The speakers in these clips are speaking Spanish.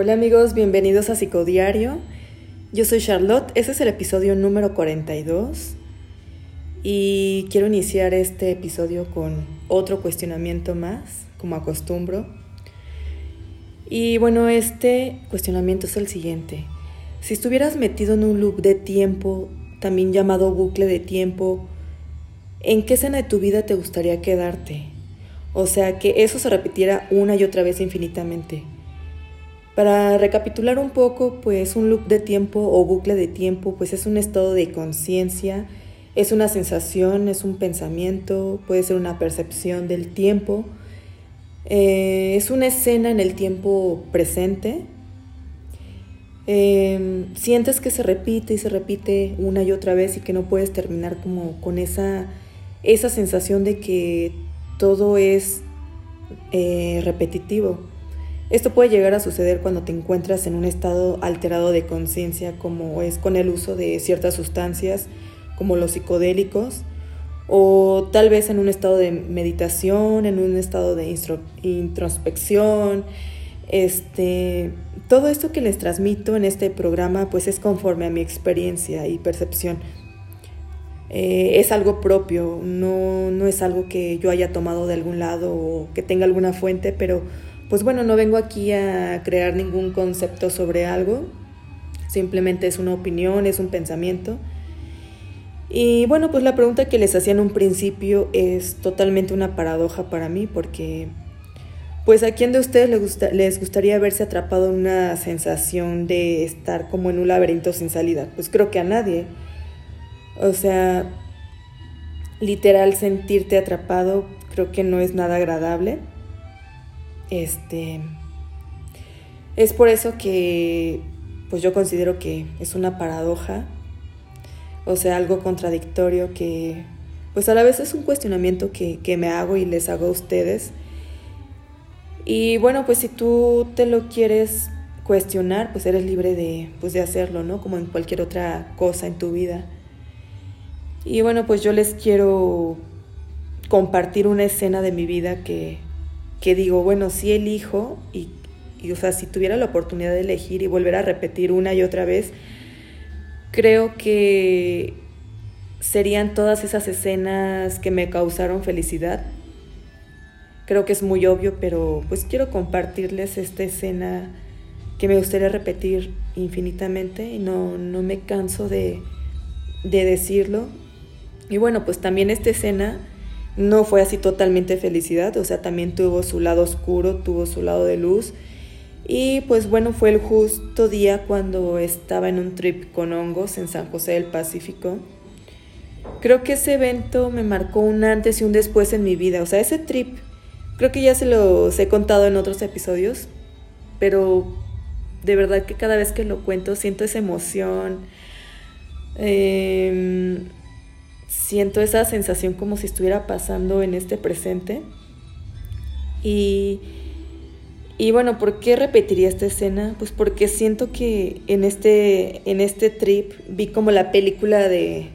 Hola amigos, bienvenidos a Psicodiario. Yo soy Charlotte, ese es el episodio número 42 y quiero iniciar este episodio con otro cuestionamiento más, como acostumbro. Y bueno, este cuestionamiento es el siguiente. Si estuvieras metido en un loop de tiempo, también llamado bucle de tiempo, ¿en qué escena de tu vida te gustaría quedarte? O sea, que eso se repitiera una y otra vez infinitamente. Para recapitular un poco, pues un loop de tiempo o bucle de tiempo, pues es un estado de conciencia, es una sensación, es un pensamiento, puede ser una percepción del tiempo, eh, es una escena en el tiempo presente. Em, sientes que se repite y se repite una y otra vez y que no puedes terminar como con esa, esa sensación de que todo es eh, repetitivo. Esto puede llegar a suceder cuando te encuentras en un estado alterado de conciencia, como es con el uso de ciertas sustancias, como los psicodélicos, o tal vez en un estado de meditación, en un estado de introspección. Este, todo esto que les transmito en este programa pues es conforme a mi experiencia y percepción. Eh, es algo propio, no, no es algo que yo haya tomado de algún lado o que tenga alguna fuente, pero pues bueno, no vengo aquí a crear ningún concepto sobre algo, simplemente es una opinión, es un pensamiento. Y bueno, pues la pregunta que les hacía en un principio es totalmente una paradoja para mí porque pues a quién de ustedes les, gusta, les gustaría verse atrapado en una sensación de estar como en un laberinto sin salida? Pues creo que a nadie. O sea, literal sentirte atrapado creo que no es nada agradable. Este, es por eso que pues yo considero que es una paradoja, o sea, algo contradictorio que pues a la vez es un cuestionamiento que, que me hago y les hago a ustedes. Y bueno, pues si tú te lo quieres cuestionar, pues eres libre de, pues de hacerlo, ¿no? Como en cualquier otra cosa en tu vida. Y bueno, pues yo les quiero compartir una escena de mi vida que, que digo, bueno, si elijo y, y, o sea, si tuviera la oportunidad de elegir y volver a repetir una y otra vez, creo que serían todas esas escenas que me causaron felicidad. Creo que es muy obvio, pero pues quiero compartirles esta escena que me gustaría repetir infinitamente y no, no me canso de, de decirlo. Y bueno, pues también esta escena no fue así totalmente felicidad, o sea, también tuvo su lado oscuro, tuvo su lado de luz. Y pues bueno, fue el justo día cuando estaba en un trip con hongos en San José del Pacífico. Creo que ese evento me marcó un antes y un después en mi vida. O sea, ese trip, creo que ya se los he contado en otros episodios, pero de verdad que cada vez que lo cuento siento esa emoción. Eh, siento esa sensación como si estuviera pasando en este presente. Y, y bueno, ¿por qué repetiría esta escena? Pues porque siento que en este, en este trip vi como la película de,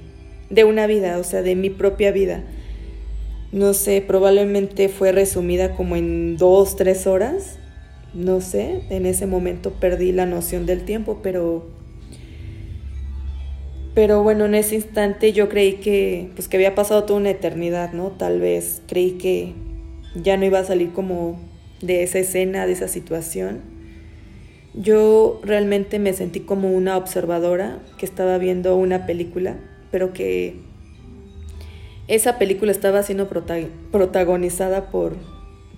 de una vida, o sea, de mi propia vida. No sé, probablemente fue resumida como en dos, tres horas. No sé, en ese momento perdí la noción del tiempo, pero pero bueno, en ese instante yo creí que, pues que había pasado toda una eternidad, ¿no? Tal vez creí que ya no iba a salir como de esa escena, de esa situación. Yo realmente me sentí como una observadora que estaba viendo una película, pero que esa película estaba siendo protagonizada por,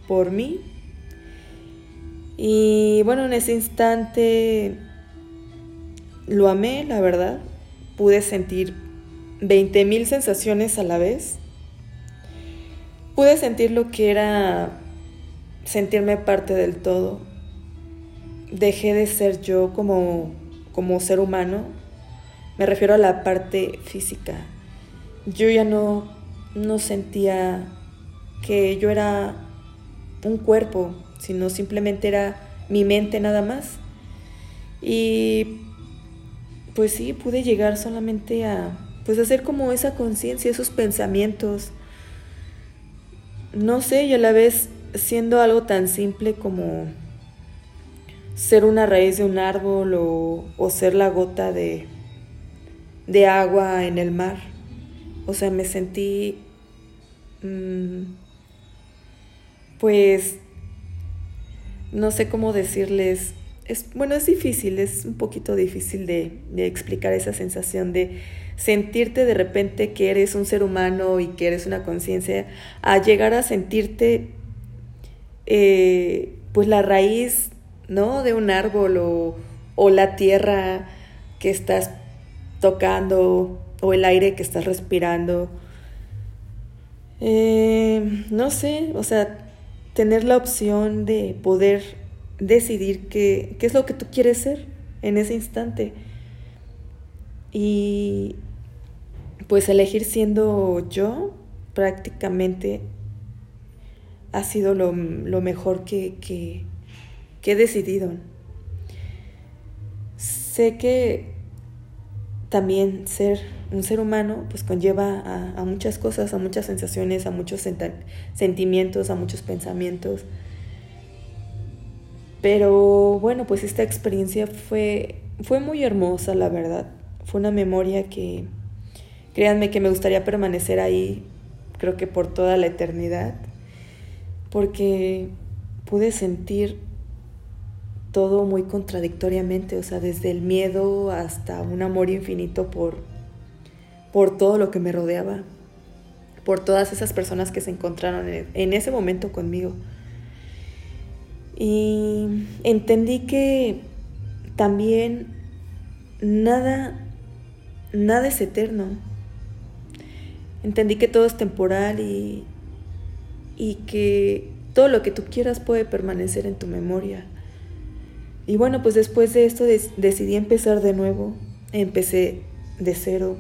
por mí. Y bueno, en ese instante lo amé, la verdad pude sentir 20.000 sensaciones a la vez. Pude sentir lo que era sentirme parte del todo. Dejé de ser yo como, como ser humano. Me refiero a la parte física. Yo ya no, no sentía que yo era un cuerpo, sino simplemente era mi mente nada más. Y pues sí, pude llegar solamente a, pues hacer como esa conciencia, esos pensamientos. No sé, y a la vez siendo algo tan simple como, ser una raíz de un árbol o, ser la gota de, de, agua en el mar. O sea, me sentí, mm, pues, no sé cómo decirles, es, bueno, es difícil, es un poquito difícil de, de explicar esa sensación de sentirte de repente que eres un ser humano y que eres una conciencia, a llegar a sentirte eh, pues la raíz ¿no? De un árbol o, la tierra que estás tocando o el aire que estás respirando. Eh, no sé, o sea, tener la opción de poder decidir qué, qué es lo que tú quieres ser en ese instante. Y pues elegir siendo yo prácticamente ha sido lo, mejor que, que he decidido. Sé que también ser un ser humano pues conlleva a, muchas cosas, a muchas sensaciones, a muchos sentimientos, a muchos pensamientos. Pero bueno, pues esta experiencia fue, fue muy hermosa, la verdad. Fue una memoria que, créanme que me gustaría permanecer ahí, creo que por toda la eternidad, porque pude sentir todo muy contradictoriamente, o sea, desde el miedo hasta un amor infinito por, por todo lo que me rodeaba, por todas esas personas que se encontraron en, ese momento conmigo. Y entendí que también nada, nada es eterno. Entendí que todo es temporal y, y que todo lo que tú quieras puede permanecer en tu memoria. Y bueno, pues después de esto decidí empezar de nuevo. Empecé de cero.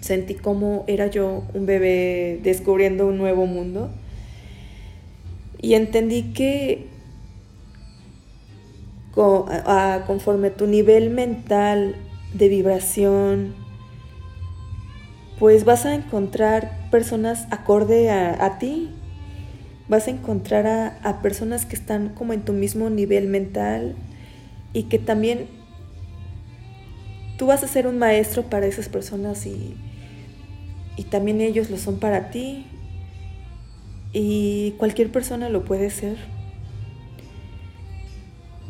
Sentí como era yo un bebé descubriendo un nuevo mundo. Y entendí que conforme tu nivel mental de vibración, pues vas a encontrar personas acorde a, a ti, vas a encontrar a, personas que están como en tu mismo nivel mental y que también tú vas a ser un maestro para esas personas y, y también ellos lo son para ti y cualquier persona lo puede ser.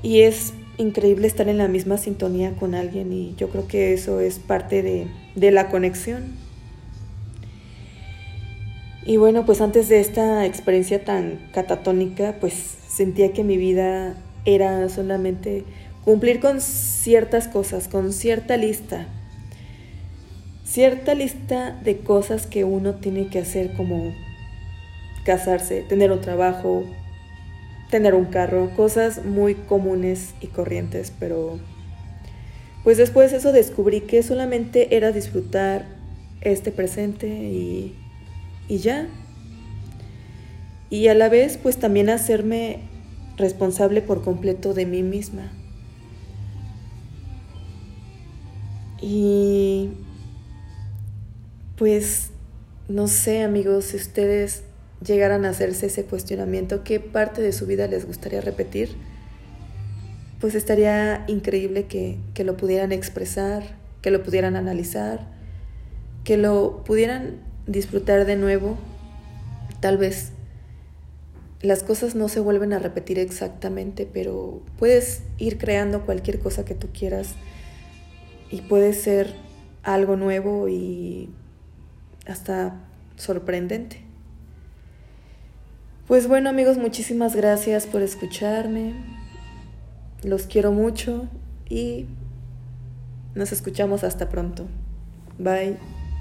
Y es increíble estar en la misma sintonía con alguien y yo creo que eso es parte de, de la conexión. Y bueno, pues antes de esta experiencia tan catatónica, pues sentía que mi vida era solamente cumplir con ciertas cosas, con cierta lista, cierta lista de cosas que uno tiene que hacer como casarse, tener un trabajo, tener un carro, cosas muy comunes y corrientes, pero pues después de eso descubrí que solamente era disfrutar este presente y y ya. Y a la vez, pues también hacerme responsable por completo de mí misma. Y pues no sé amigos, si ustedes llegaran a hacerse ese cuestionamiento, ¿qué parte de su vida les gustaría repetir? Pues estaría increíble que, que lo pudieran expresar, que lo pudieran analizar, que lo pudieran disfrutar de nuevo, tal vez las cosas no se vuelven a repetir exactamente, pero puedes ir creando cualquier cosa que tú quieras y puede ser algo nuevo y hasta sorprendente. Pues bueno amigos, muchísimas gracias por escucharme. Los quiero mucho y nos escuchamos hasta pronto. Bye.